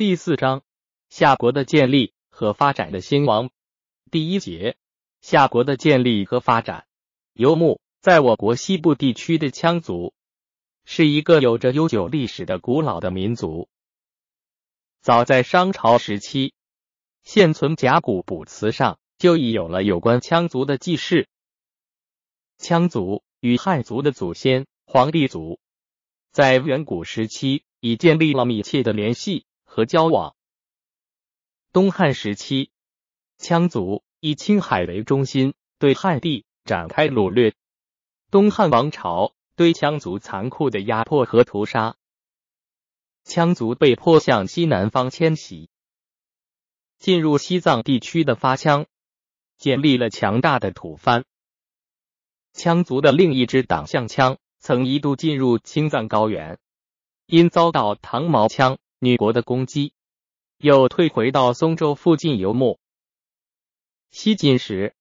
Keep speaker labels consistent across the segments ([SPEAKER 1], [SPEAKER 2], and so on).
[SPEAKER 1] 第四章，夏国的建立和发展的兴亡。第一节，夏国的建立和发展。游牧在我国西部地区的羌族，是一个有着悠久历史的古老的民族。早在商朝时期，现存甲骨卜辞上就已有了有关羌族的记事。羌族与汉族的祖先黄帝族，在远古时期已建立了密切的联系。和交往。东汉时期，羌族以青海为中心，对汉地展开掳掠。东汉王朝对羌族残酷的压迫和屠杀，羌族被迫向西南方迁徙，进入西藏地区的发羌，建立了强大的土藩。羌族的另一支党项羌，曾一度进入青藏高原，因遭到唐毛羌。女国的攻击，又退回到松州附近游牧。西晋时，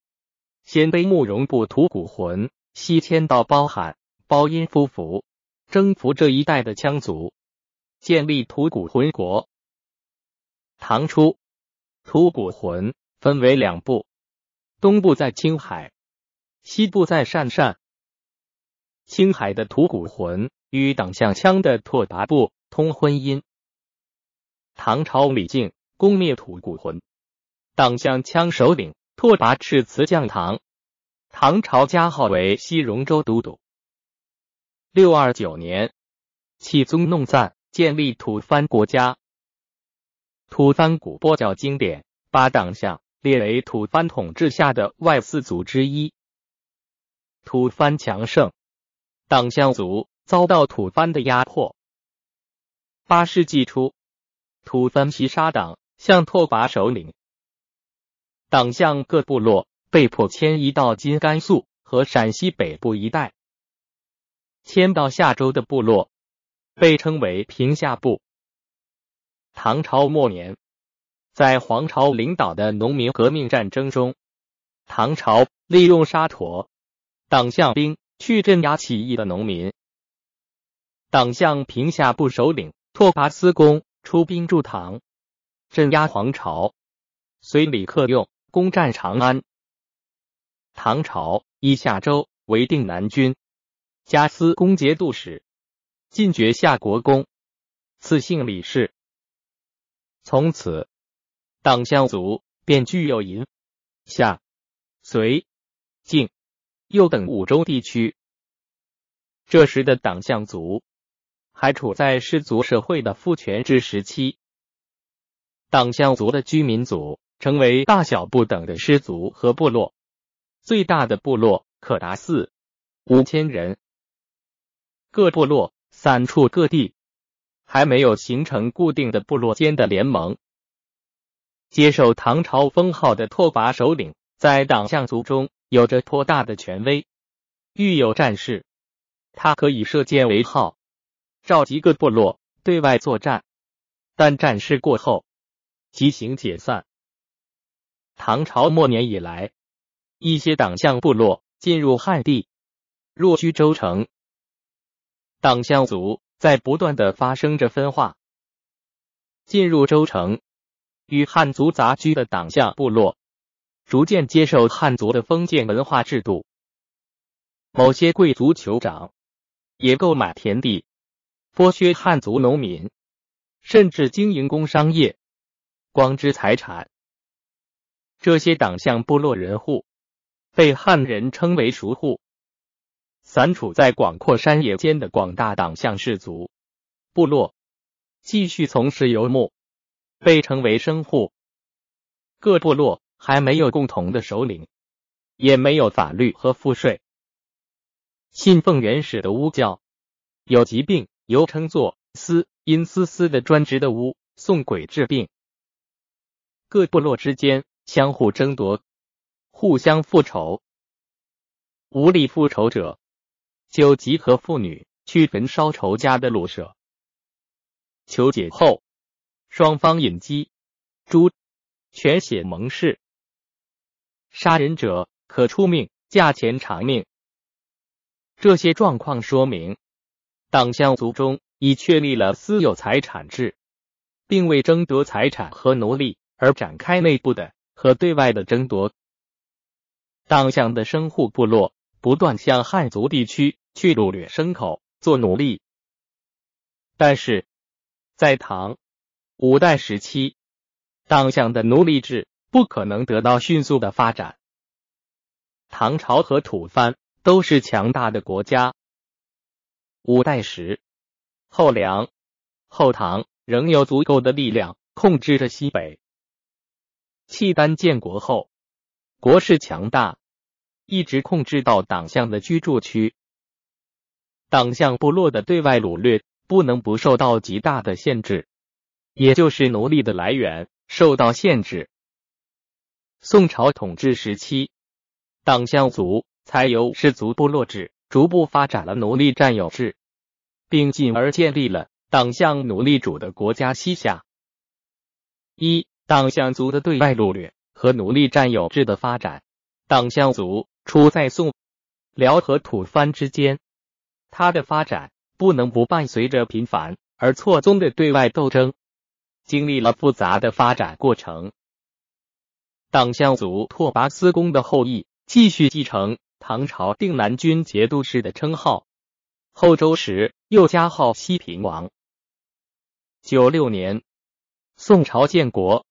[SPEAKER 1] 鲜卑慕容部吐谷浑西迁到包罕、包阴夫妇，征服这一带的羌族，建立吐谷浑国。唐初，吐谷浑分为两部，东部在青海，西部在鄯善。青海的吐谷浑与党项羌的拓跋部通婚姻。唐朝李靖攻灭吐谷浑，党项羌首领拓跋赤辞降唐，唐朝加号为西戎州都督。六二九年，弃宗弄赞，建立吐蕃国家。吐蕃古波教经典把党项列为吐蕃统治下的外四族之一。吐蕃强盛，党项族遭到吐蕃的压迫。八世纪初。吐蕃袭杀党项拓跋首领，党项各部落被迫迁移到今甘肃和陕西北部一带。迁到夏州的部落被称为平夏部。唐朝末年，在黄巢领导的农民革命战争中，唐朝利用沙陀党项兵去镇压起义的农民。党项平夏部首领拓跋思恭。出兵助唐，镇压黄巢，随李克用。攻占长安。唐朝以夏州。为定南军，加司攻节度使，进爵夏国公，赐姓李氏。从此，党项族。便具有银、夏、隋、晋、右等五州地区。这时的党项族。还处在氏族社会的父权制时期，党项族的居民组成为大小不等的氏族和部落，最大的部落可达四五千人。各部落散处各地，还没有形成固定的部落间的联盟。接受唐朝封号的拓跋首领，在党项族中有着颇大的权威，遇有战事，他可以射箭为号。召集各部落对外作战，但战事过后即行解散。唐朝末年以来，一些党项部落进入汉地，若居州城。党项族在不断的发生着分化。进入州城与汉族杂居的党项部落，逐渐接受汉族的封建文化制度。某些贵族酋长也购买田地。剥削汉族农民，甚至经营工商业，光之财产。这些党项部落人户被汉人称为熟户。散处在广阔山野间的广大党项氏族部落，继续从事游牧，被称为生户。各部落还没有共同的首领，也没有法律和赋税。信奉原始的巫教，有疾病。由称作司因思思的专职的巫送鬼治病，各部落之间相互争夺，互相复仇。无力复仇者，就集合妇女去焚烧仇家的庐舍。求解后，双方引鸡、猪、全血盟誓，杀人者可出命，价钱偿命。这些状况说明。党项族中已确立了私有财产制，并为争夺财产和奴隶而展开内部的和对外的争夺。党项的生户部落不断向汉族地区去掳掠牲口做奴隶，但是在唐、五代时期，党项的奴隶制不可能得到迅速的发展。唐朝和吐蕃都是强大的国家，五代时，后梁、后唐仍有足够的力量控制着西北。契丹建国后，国势强大。一直控制到党项的居住区，党项部落的对外掳掠不能不受到极大的限制，也就是奴隶的来源受到限制。宋朝统治时期，党项族才由氏族部落制逐步发展了奴隶占有制，并进而建立了党项奴隶主的国家西夏。一党项族的对外掳掠和奴隶占有制的发展，党项族。处在宋、辽和吐蕃之间，它的发展不能不伴随着频繁而错综的对外斗争，经历了复杂的发展过程。党项族拓跋思恭的后裔继续继承唐朝定南军节度使的称号，后周时又加号西平王。九六年，宋朝建国，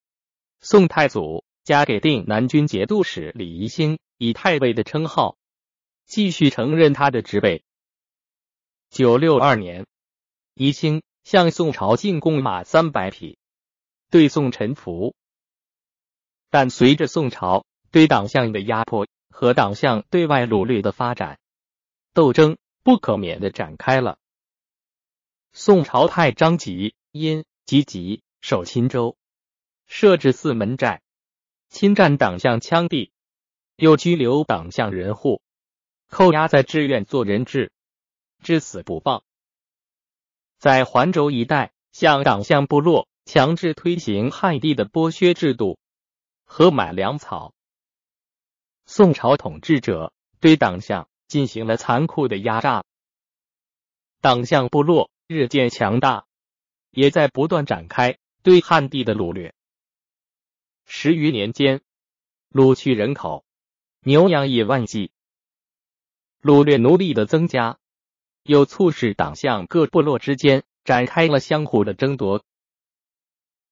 [SPEAKER 1] 宋太祖加给定南军节度使李宜兴。以太尉的称号，继续承认他的职位。九六二年，宜兴向宋朝进贡马三百匹，对宋臣服。但随着宋朝对党项的压迫和党项对外掳掠的发展，斗争不可免的展开了。宋朝派张吉、因积极守钦州，设置四门寨，侵占党项羌地。又拘留党项人户，扣押在志愿做人质，至死不放。在环州一带，向党项部落强制推行汉地的剥削制度和买粮草。宋朝统治者对党项进行了残酷的压榨，党项部落日渐强大，也在不断展开对汉地的掳掠。十余年间，掳去人口。牛羊以万计，掳掠奴隶的增加，又促使党项各部落之间展开了相互的争夺。